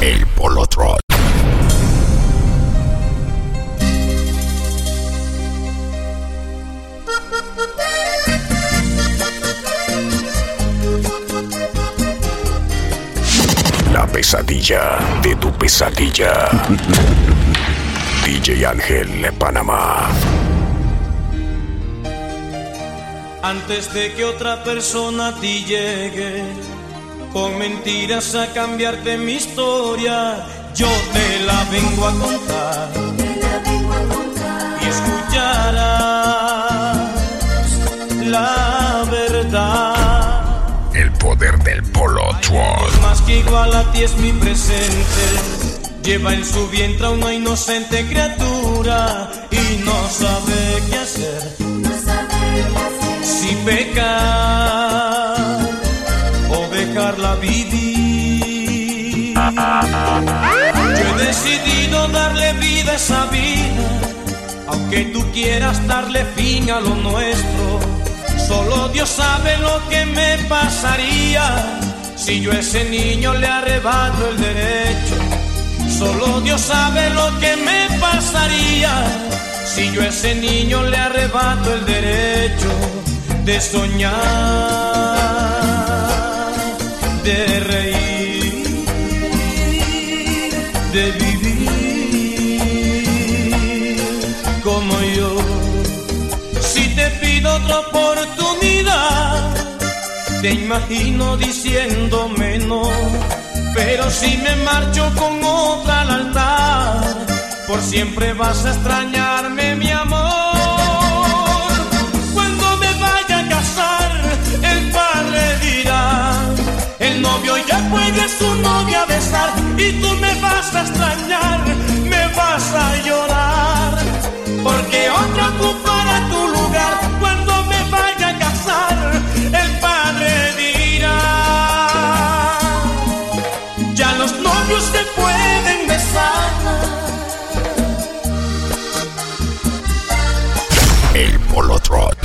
El Polo Trot. La pesadilla de tu pesadilla. DJ Ángel de Panamá. Antes de que otra persona a ti llegue con mentiras a cambiarte mi historia, yo te la vengo a contar y escucharás la verdad. El poder del Polo. Más que igual a ti es mi presente. Lleva en su vientre a una inocente criatura y no sabe qué hacer. Si pecar o vivir. Yo he decidido darle vida a esa vida, aunque tú quieras darle fin a lo nuestro. Solo Dios sabe lo que me pasaría si yo a ese niño le arrebato el derecho. Solo Dios sabe lo que me pasaría si yo a ese niño le arrebato el derecho de soñar, pido otra oportunidad, te imagino diciéndome no. Pero si me marcho con otra al altar, por siempre vas a extrañarme, mi amor. Cuando me vaya a casar, el padre dirá, el novio ya puede su novia besar y tú me vas a extrañar, me vas a llorar, porque otra ocupará El Polo Trot.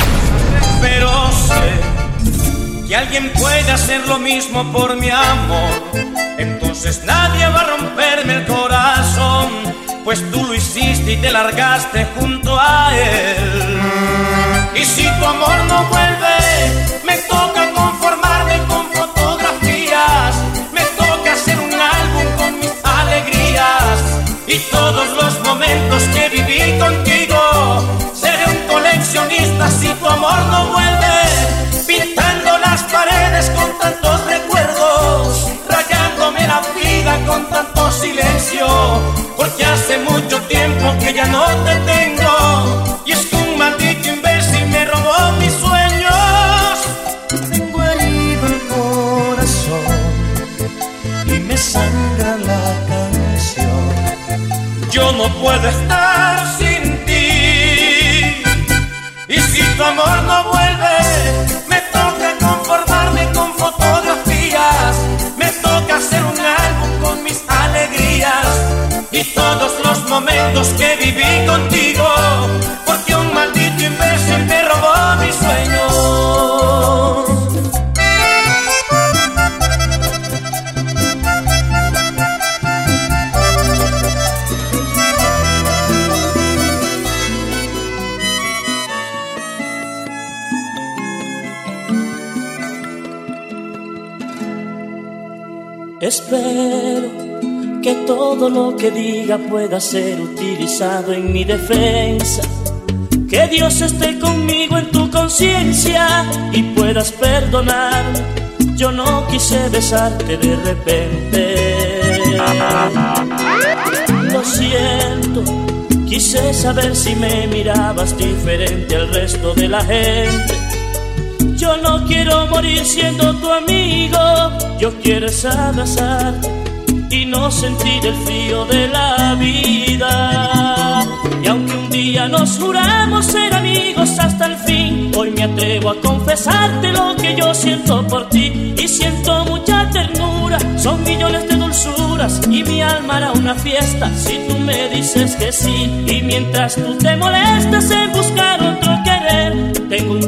pero sé que alguien puede hacer lo mismo por mi amor. Entonces nadie va a romperme el corazón, pues tú lo hiciste y te largaste junto a él. Y si tu amor no vuelve, me toca que viví contigo. Seré un coleccionista si tu amor no vuelve, pintando las paredes con tantos recuerdos, rayándome la vida con tanto silencio, porque hace mucho tiempo que ya no te puedo estar sin ti. Y si tu amor no vuelve, me toca conformarme con fotografías. Me toca hacer un álbum con mis alegrías y todos los momentos que viví contigo. Espero que todo lo que diga pueda ser utilizado en mi defensa. Que Dios esté conmigo en tu conciencia y puedas perdonar. Yo no quise besarte de repente. Lo siento, quise saber si me mirabas diferente al resto de la gente. No quiero morir siendo tu amigo, yo quiero es y no sentir el frío de la vida. Y aunque un día nos juramos ser amigos hasta el fin, hoy me atrevo a confesarte lo que yo siento por ti. Y siento mucha ternura, son millones de dulzuras y mi alma hará una fiesta si tú me dices que sí. Y mientras tú te molestas en buscar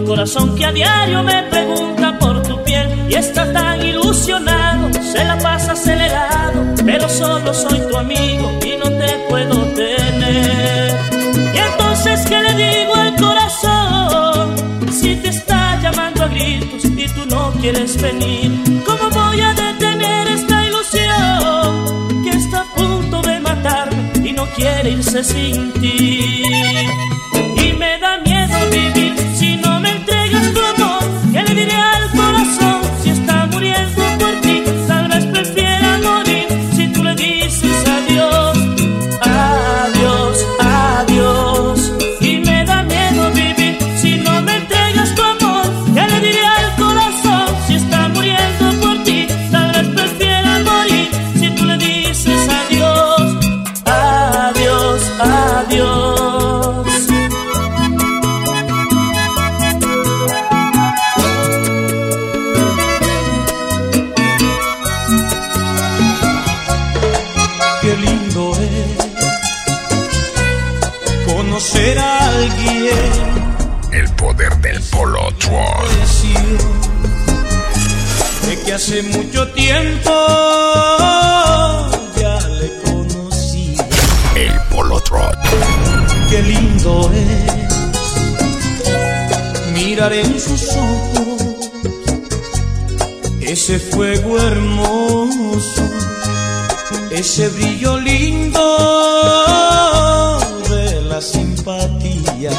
corazón que a diario me pregunta por tu piel y está tan ilusionado, se la pasa acelerado, pero solo soy tu amigo y no te puedo tener. Y entonces, ¿qué le digo al corazón? Si te está llamando a gritos y tú no quieres venir, ¿cómo voy a detener esta ilusión que está a punto de matarme y no quiere irse sin ti? En sus ojos ese fuego hermoso, ese brillo lindo de la simpatía.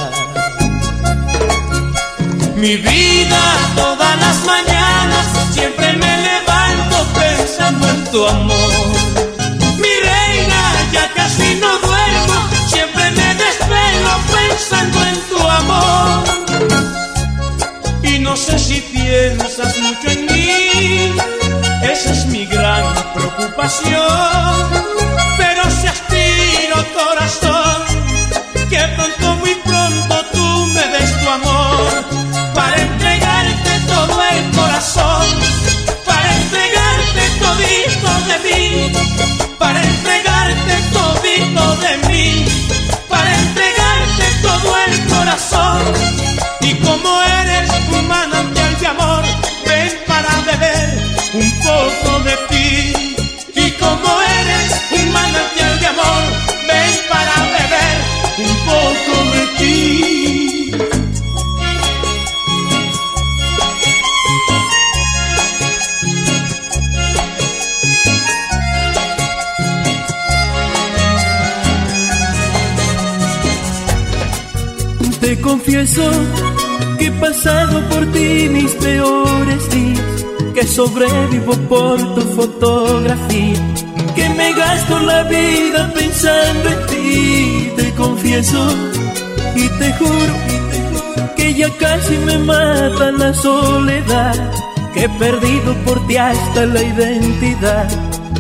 Mi vida todas las mañanas siempre me levanto pensando en tu amor. Mi reina, ya casi no duermo, siempre me desvelo pensando en tu amor. Sé si piensas mucho en mí, esa es mi gran preocupación. Pero si aspiro corazón, que pronto, muy pronto tú me des tu amor, para entregarte todo el corazón, para entregarte todito de mí, para entregarte todito de mí, para entregarte todo el corazón. Pasado por ti mis peores días, que sobrevivo por tu fotografía, que me gasto la vida pensando en ti. Te confieso y te juro, que ya casi me mata la soledad, que he perdido por ti hasta la identidad,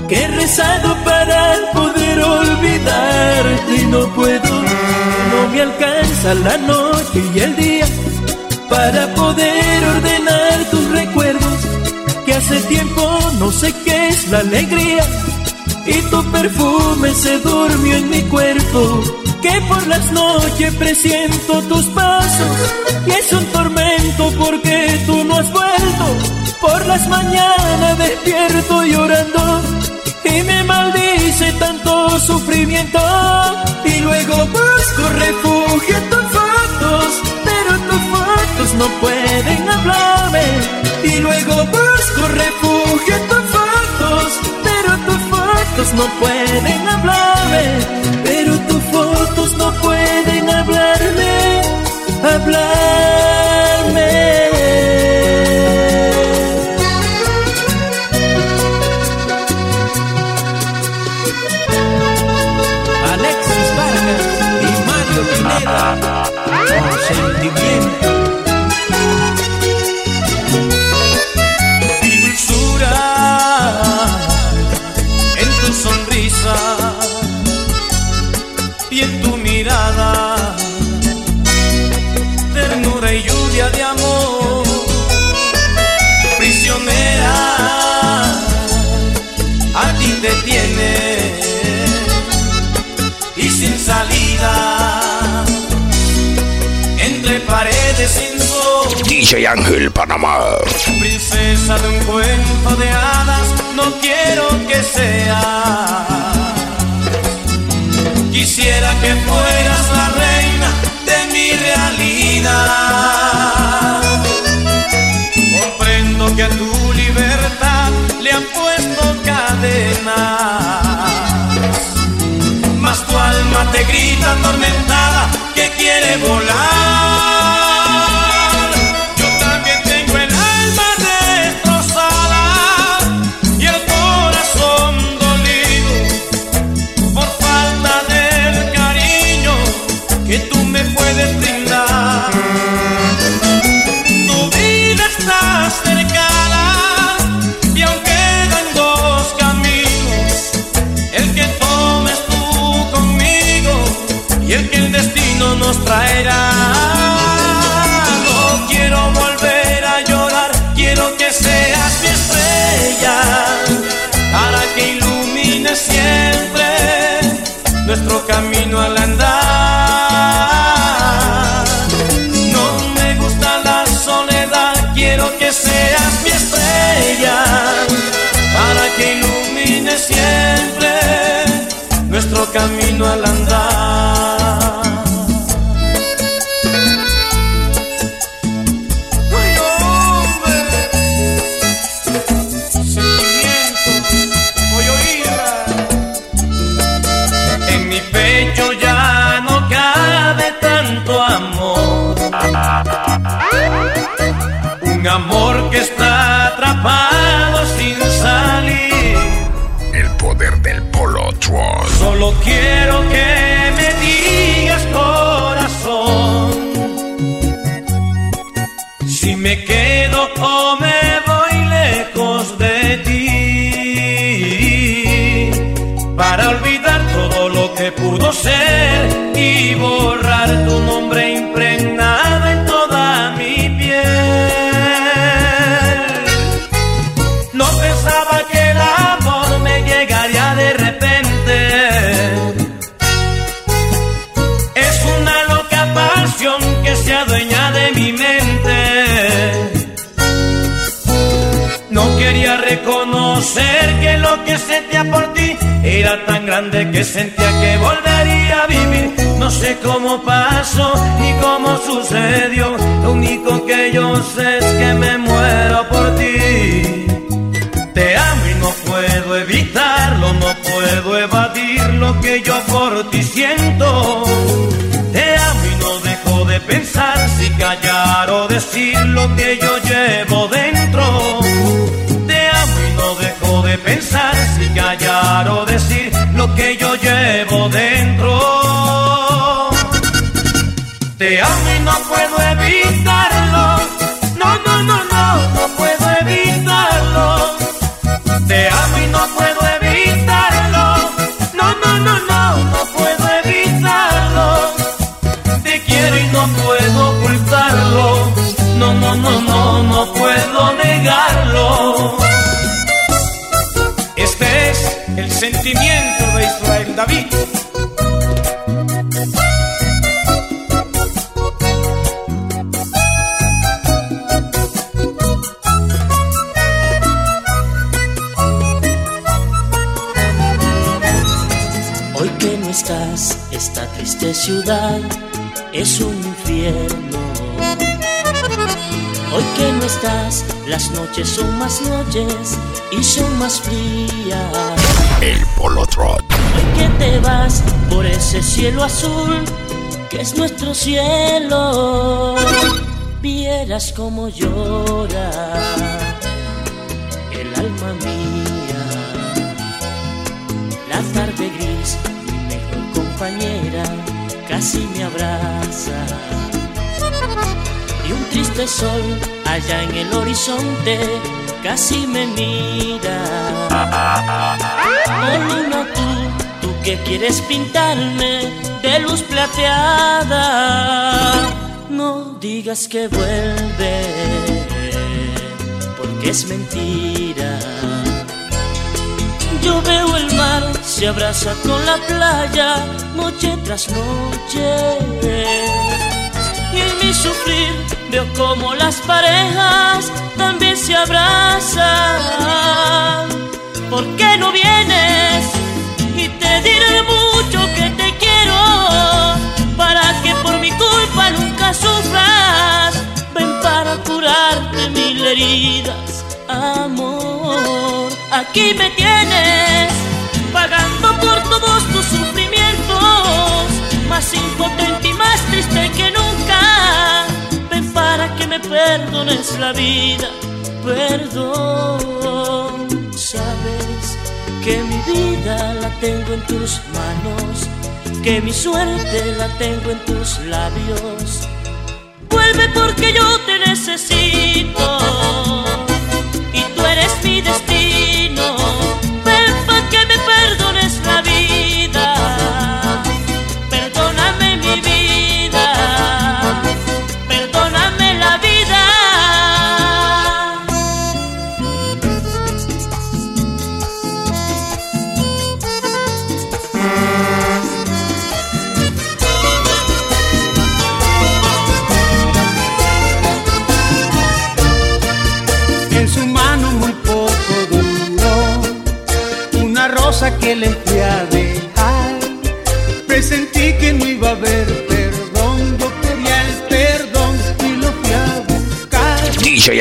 que he rezado para poder olvidarte y no puedo no me alcanza la noche y el día para poder ordenar tus recuerdos. Que hace tiempo no sé qué es la alegría y tu perfume se durmió en mi cuerpo. Que por las noches presiento tus pasos y es un tormento porque tú no has vuelto. Por las mañanas despierto llorando y me maldice tanto sufrimiento y luego busco refugio en tus fotos, pero tus fotos no pueden hablarme. Y luego busco refugio en tus fotos, pero tus fotos no pueden hablarme, pero tus fotos no pueden hablarme, hablarme. DJ Ángel Panamá. Princesa de un cuento de hadas, no quiero que seas. Quisiera que fueras la reina de mi realidad. Comprendo que a tu libertad le han puesto cadenas. Mas tu alma te grita atormentada que quiere volar. Camino al andar. No me gusta la soledad, quiero que seas mi estrella para que ilumine siempre nuestro camino al andar. Está atrapado sin salir. El poder del Polo Trot. Solo quiero que lo que sentía por ti era tan grande que sentía que volvería a vivir. No sé cómo pasó ni cómo sucedió. Lo único que yo sé es que me muero por ti. Te amo y no puedo evitarlo, no puedo evadir lo que yo por ti siento. Te amo y no dejo de pensar si callar o decir lo que yo llevo dentro. No, no, no ciudad es un infierno. Hoy que no estás, las noches son más noches y son más frías. El Polo Trot. Hoy que te vas por ese cielo azul que es nuestro cielo, vieras como llora el alma mía. La tarde gris, casi me abraza. Y un triste sol allá en el horizonte casi me mira. Oh luna tú, tú que quieres pintarme de luz plateada. No digas que vuelve, porque es mentira. Yo veo el mar, se abraza con la playa, noche tras noche. Y en mi sufrir veo como las parejas también se abrazan. ¿Por qué no vienes? Y te diré mucho que te quiero, para que por mi culpa nunca sufras. Ven para curarte mil heridas, amor. Aquí me pagando por todos tus sufrimientos, más impotente y más triste que nunca. Ven para que me perdones la vida, perdón. Sabes que mi vida la tengo en tus manos, que mi suerte la tengo en tus labios. Vuelve porque yo te necesito y tú eres mi destino.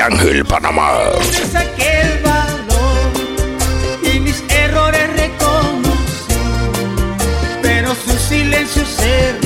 Ángel Panamá. Saqué el valor y mis errores reconocí, pero su silencio se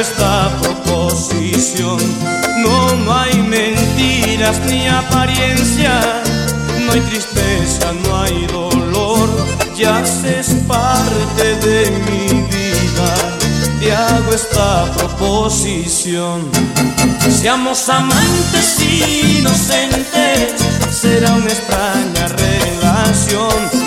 Esta proposición, no, no hay mentiras ni apariencias, no hay tristeza, no hay dolor, ya es parte de mi vida. Te hago esta proposición. Seamos amantes inocentes, será una extraña relación.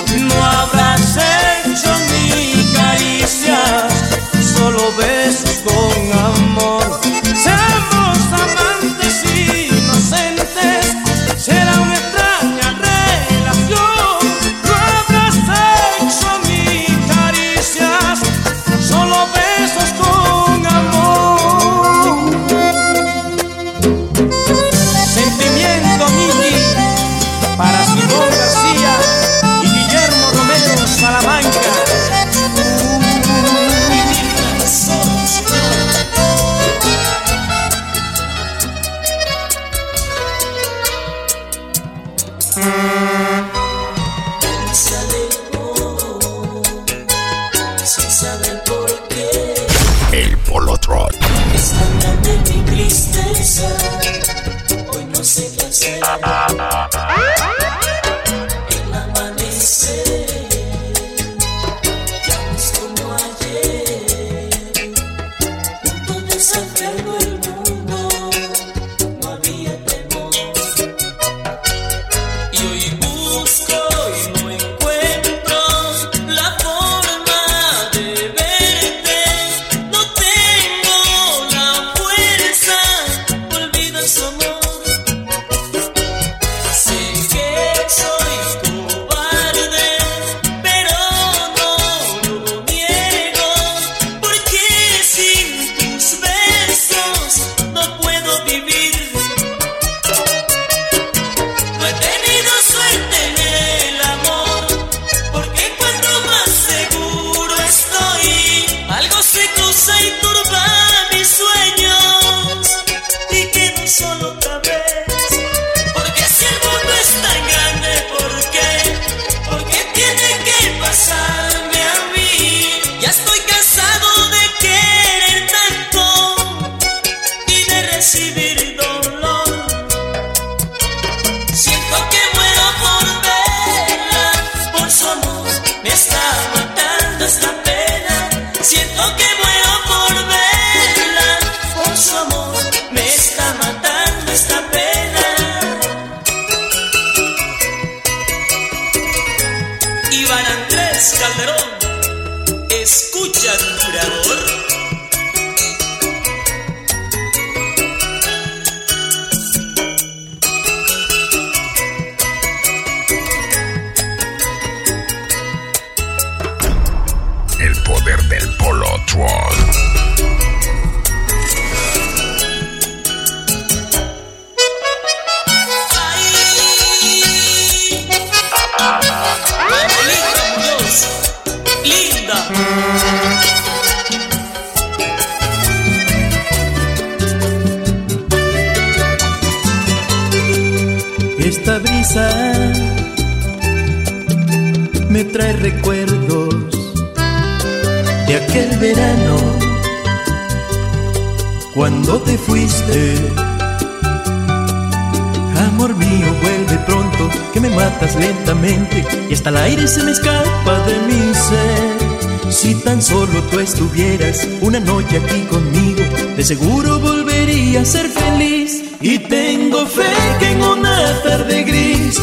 Lentamente y hasta el aire se me escapa de mi ser. Si tan solo tú estuvieras una noche aquí conmigo, de seguro volvería a ser feliz. Y tengo fe que en una tarde gris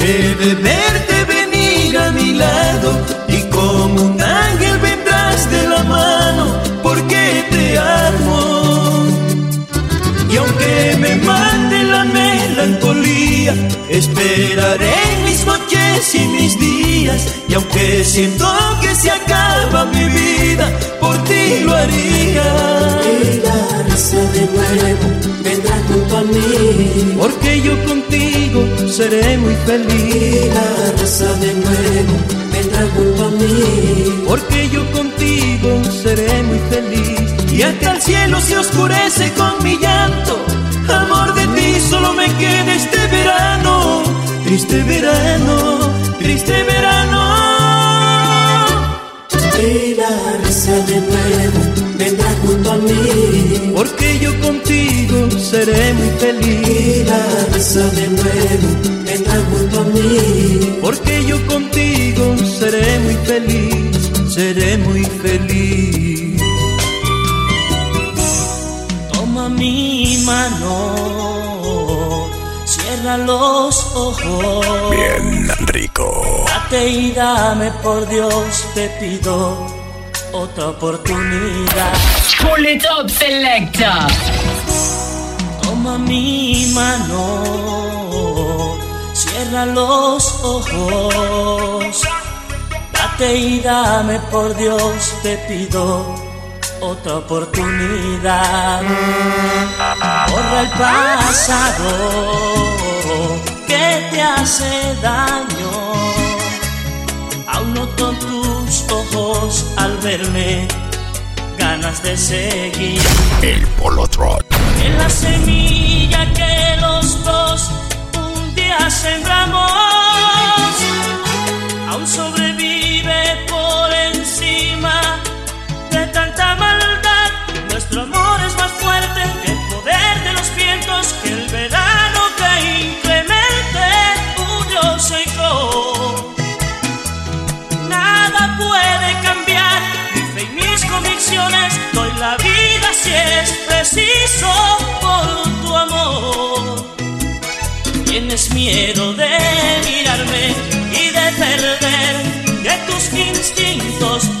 he de verte venir a mi lado melancolía, esperaré mis noches y mis días. Y aunque siento que se acaba mi vida, por ti lo haría. De nuevo vendrá junto a mí. Porque yo contigo seré muy feliz. la risa de nuevo vendrá junto a mí. Porque yo contigo seré muy feliz. Y hasta el cielo se oscurece con mi llanto. Amor de ti solo me queda este. Triste verano, triste verano. Y la risa de nuevo vendrá junto a mí. Porque yo contigo seré muy Y feliz. la risa de nuevo vendrá junto a mí. Porque yo contigo seré muy feliz. Seré muy feliz. Toma mi mano, cierra los ojos. Bien rico. Date y dame, por Dios, te pido otra oportunidad. Pull it up, selector. Toma mi mano, cierra los ojos. Date y dame, por Dios, te pido otra oportunidad. Borra el pasado te hace daño. Aún noto en tus ojos al verme ganas de seguir. El Polo Trot. En la semilla que los dos un día sembramos, aún sobrevive doy la vida si es preciso por tu amor. Tienes miedo de mirarme y de perder de tus instintos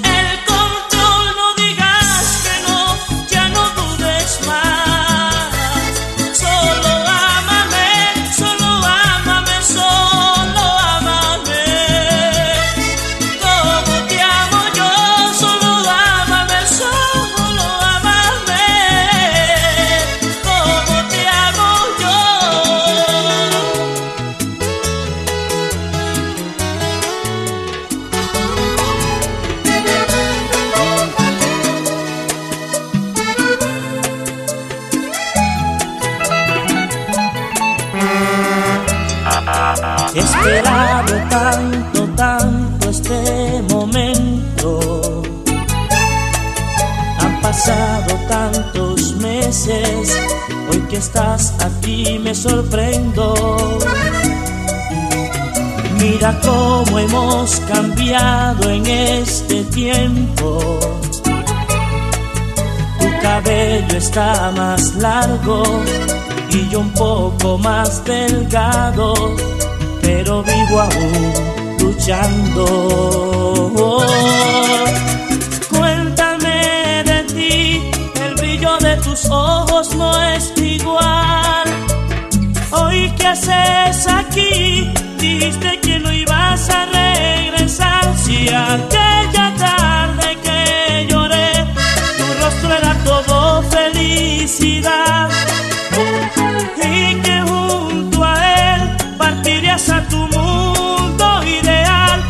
sorprendo. Mira cómo hemos cambiado en este tiempo. Tu cabello está más largo y yo un poco más delgado, pero vivo aún luchando. Haces aquí, dijiste que no ibas a regresar. Si aquella tarde que lloré, tu rostro era todo felicidad y que junto a él partirías a tu mundo ideal.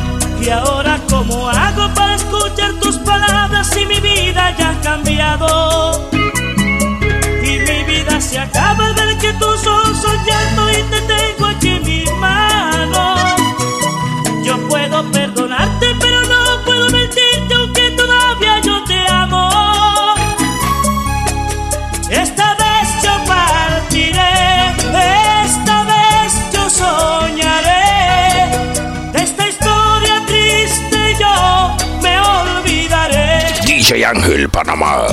Y ahora, ¿cómo hago para escuchar tus palabras si mi vida ya ha cambiado? Y mi vida se acaba ver que tus ojos son olvidaré. DJ Ángel Panamá.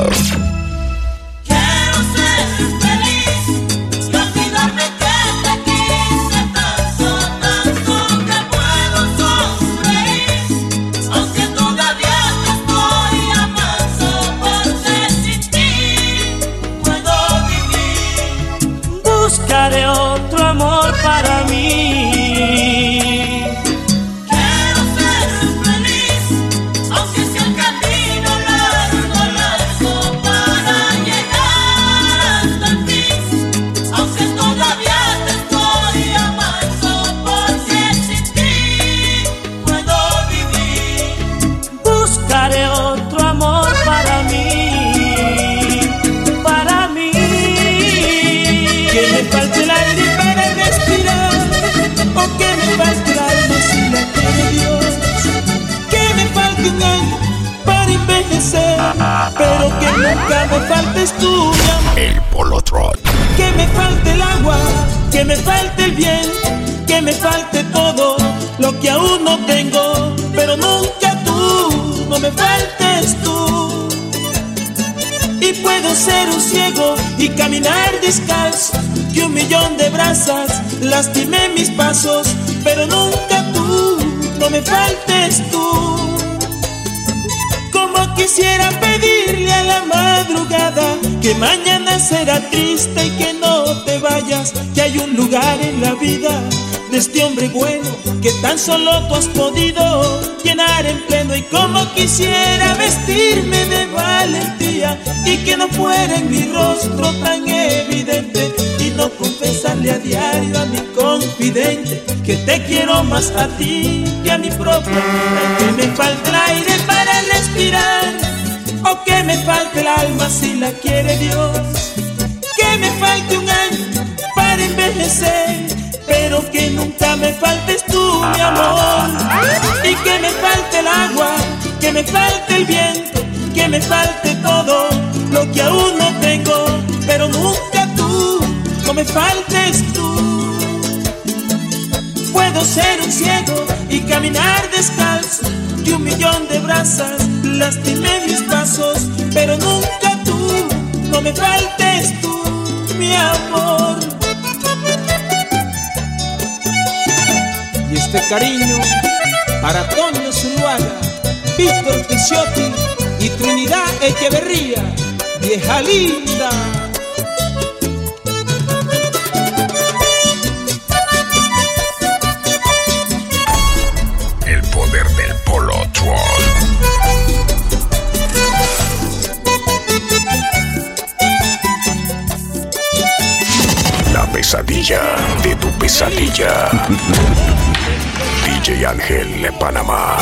Ciego y caminar descalzo que un millón de brasas lastimé mis pasos pero nunca tú no me faltes tú. Como quisiera pedirle a la madrugada que mañana será triste y que no te vayas que hay un lugar en la vida de este hombre bueno que tan solo tú has podido llenar en pleno y como quisiera vestirme de valentía y que no fuera en mi rostro tan evidente y no confesarle a diario a mi confidente que te quiero más a ti que a mi propia vida que me falta el aire para respirar o que me falte el alma si la quiere Dios que me falte un año para envejecer pero que nunca me faltes tú, mi amor. Y que me falte el agua, que me falte el viento, que me falte todo lo que aún no tengo, pero nunca tú, no me faltes tú. Puedo ser un ciego y caminar descalzo, que un millón de brasas lastimé mis pasos, pero nunca tú, no me faltes tú, mi amor. Este cariño para Toño Zuluaga, Víctor Picciotti y Trinidad Echeverría, vieja linda. El poder del Polo Troll. La pesadilla de tu pesadilla. DJ Ángel Panamá.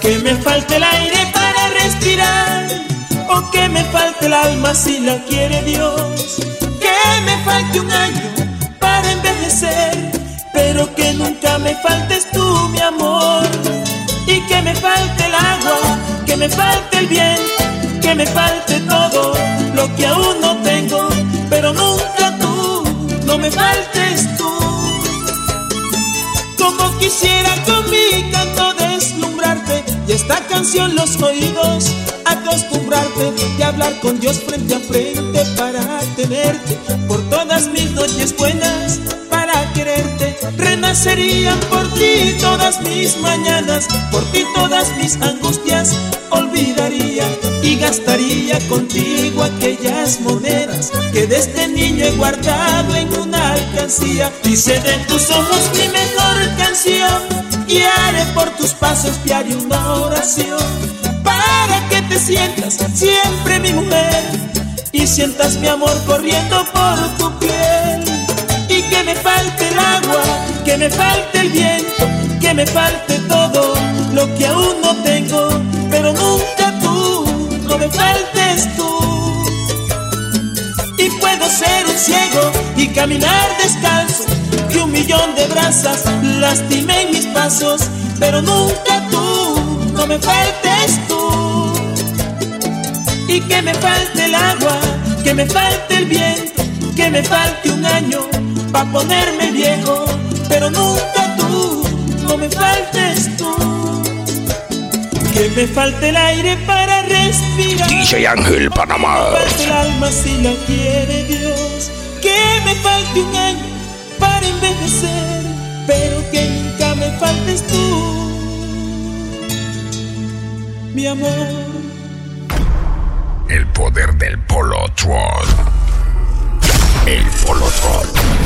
Que me falte el aire para respirar, o que me falte el alma si la quiere Dios. Que me falte un año para envejecer, pero que nunca me faltes tú, mi amor. Y que me falte el agua, que me falte el viento, que me falte todo lo que aún canción los oídos acostumbrarte y hablar con Dios frente a frente para tenerte por todas mis noches buenas para quererte renacerían por ti todas mis mañanas por ti todas mis angustias olvidaría y gastaría contigo aquellas monedas que desde niño he guardado en una alcancía. Dice de tus ojos mi mejor canción y haré por tus pasos diario una oración para que te sientas siempre mi mujer y sientas mi amor corriendo por tu piel y que me falte el agua, que me falte el viento, que me falte todo lo que aún no tengo, pero nunca tú, no me faltes tú. Y puedo ser un ciego y caminar descalzo, millón de brasas lastimen mis pasos, pero nunca tú, no me faltes tú. Y que me falte el agua, que me falte el viento, que me falte un año pa' ponerme viejo, pero nunca tú, no me faltes tú. Que me falte el aire para respirar. DJ Ángel Que Panamá. me falte el alma si la quiere Dios. Que me falte un año para envejecer, pero que nunca me faltes tú, mi amor. El poder del Polo Troll. El Polo Troll.